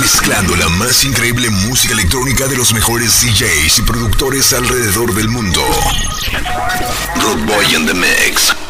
Mezclando la más increíble música electrónica de los mejores DJs y productores alrededor del mundo. Root Boy in the. Mix.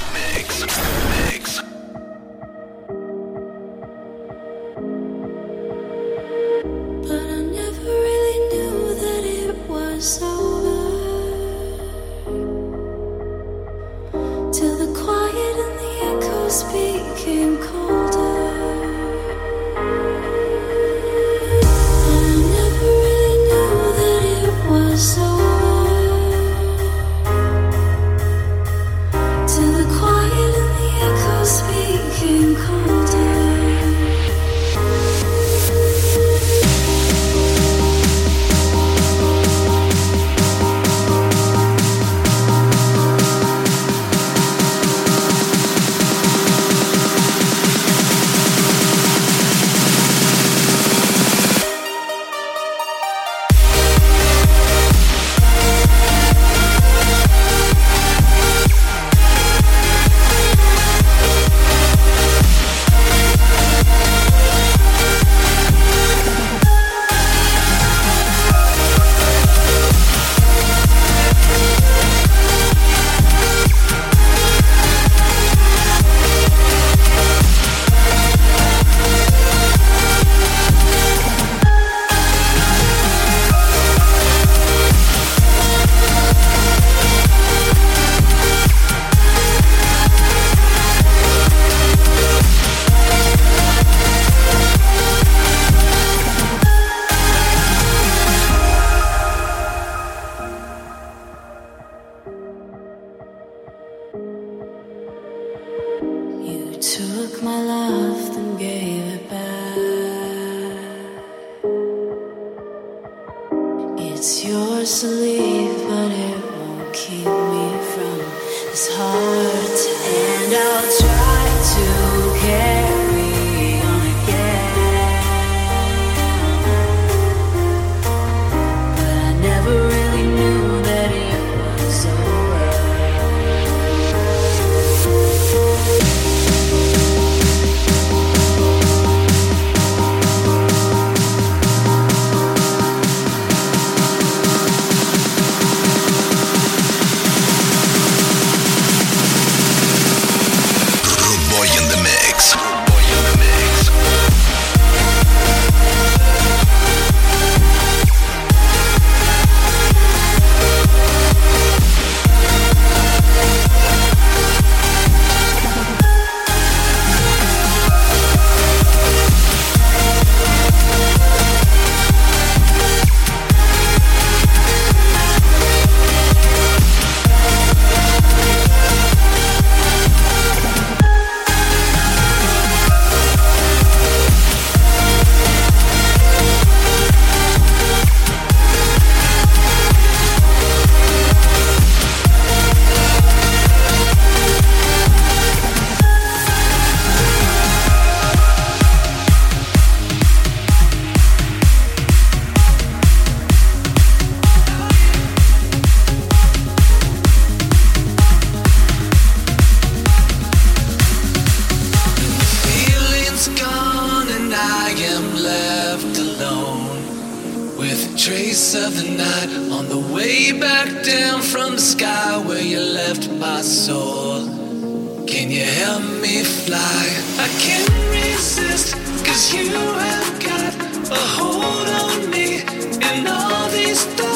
Fly? I can't resist, cause you have got a hold on me and all these thoughts.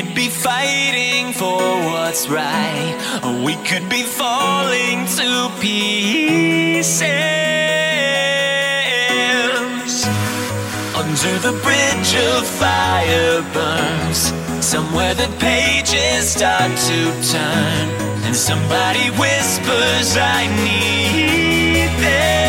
could be fighting for what's right, or we could be falling to pieces. Under the bridge of fire burns, somewhere the pages start to turn, and somebody whispers, I need this.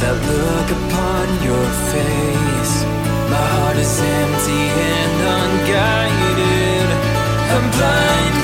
that look upon your face. My heart is empty and unguided. I'm blind.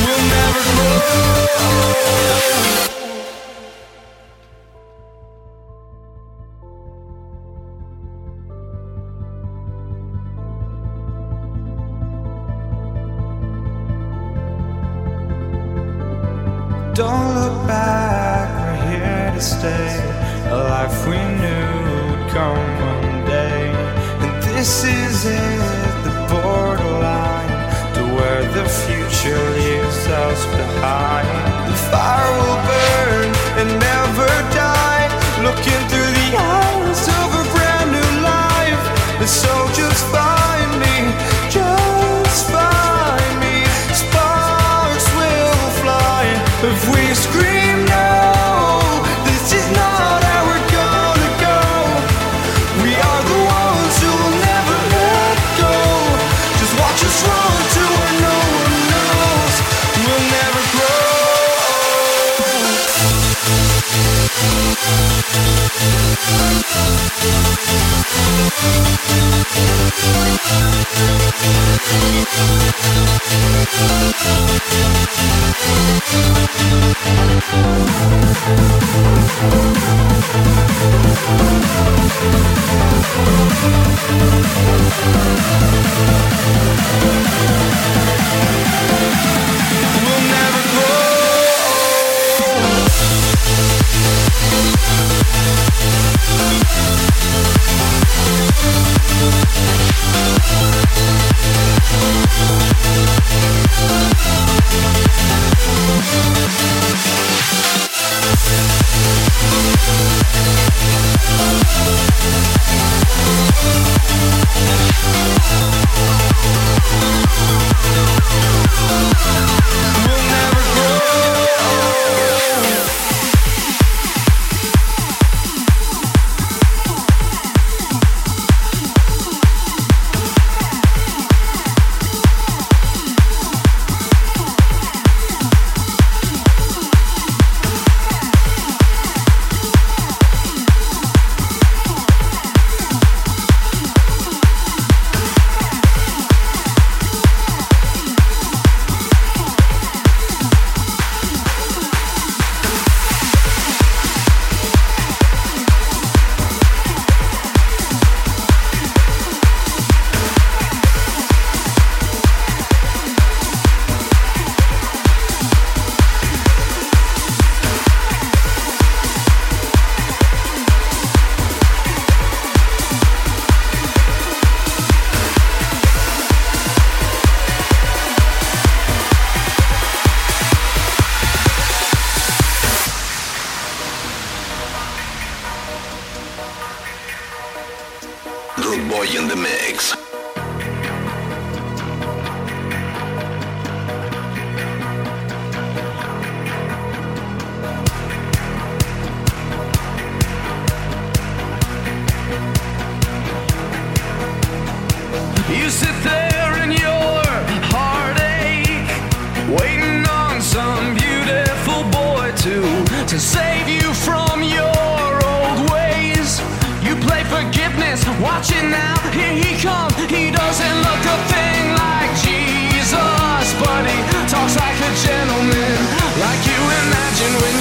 We'll never grow. We'll never go. We'll watching now. Here he comes. He doesn't look a thing like Jesus, but he talks like a gentleman, like you imagine when.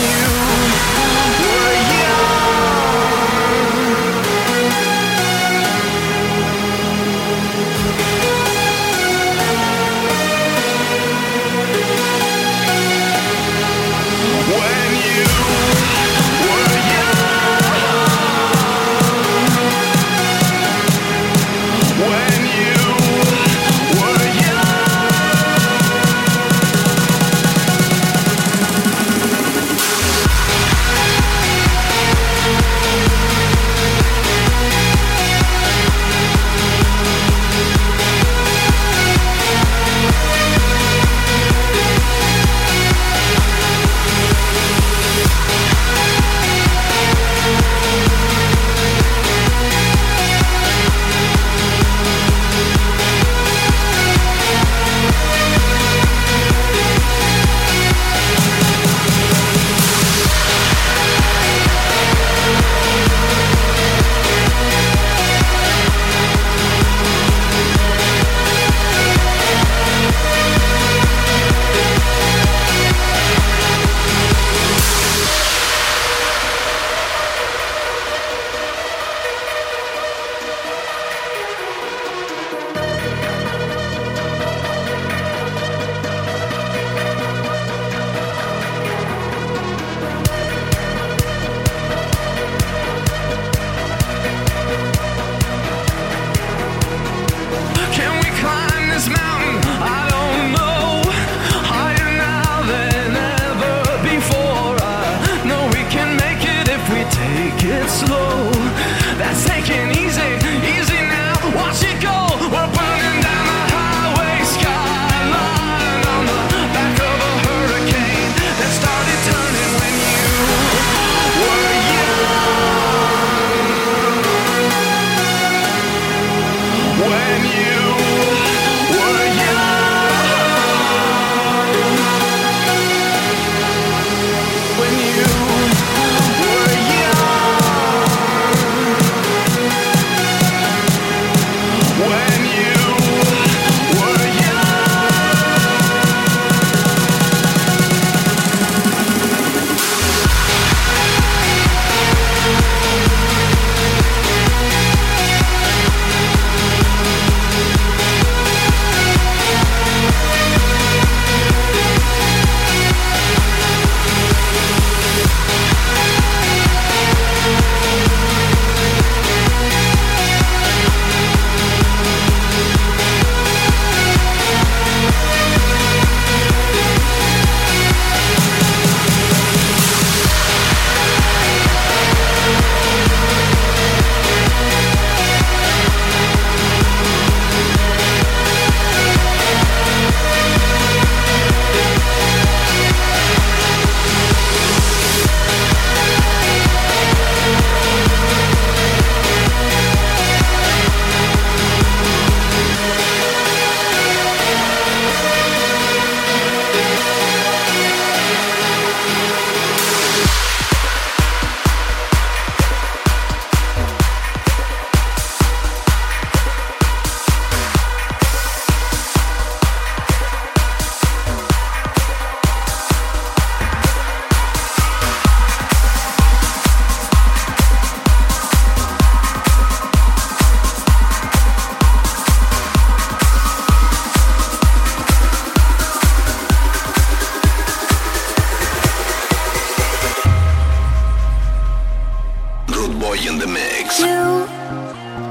Boy in the mix. You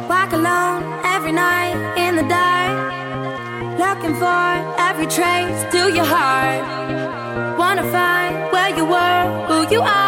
walk alone every night in the dark, looking for every trace to your heart. Wanna find where you were, who you are.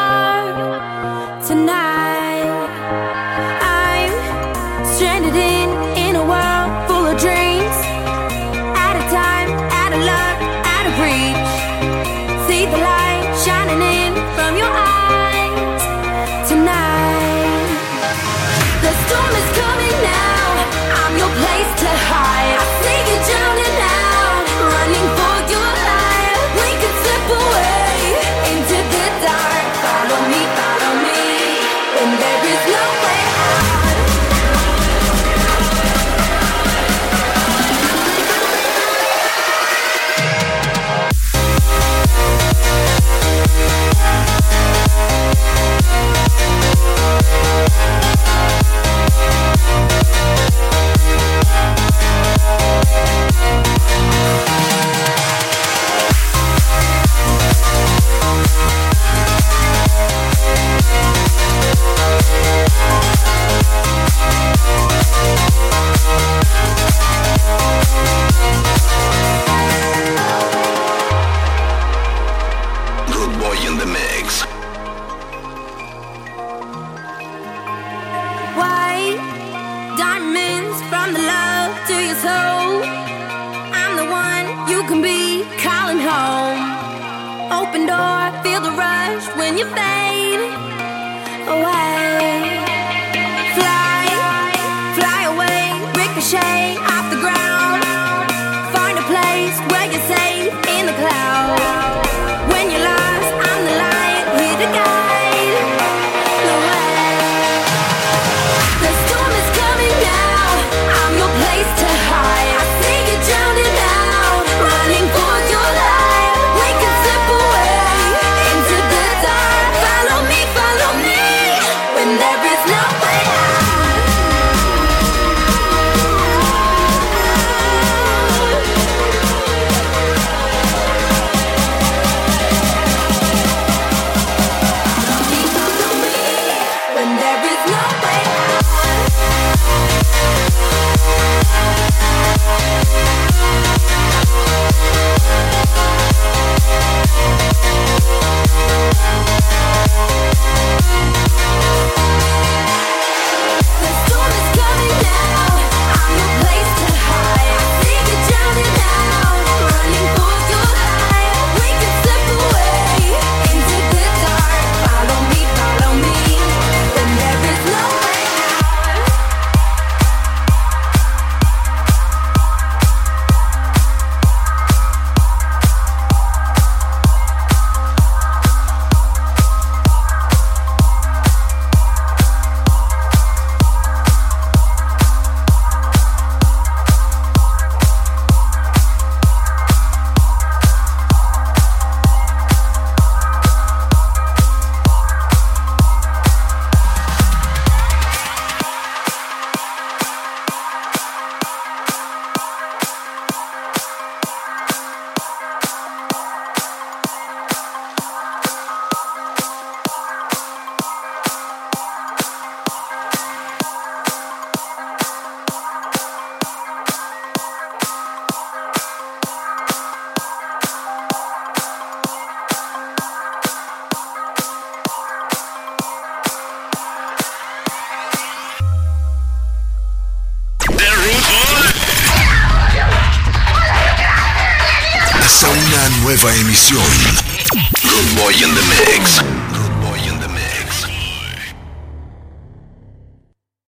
Good boy in the mix.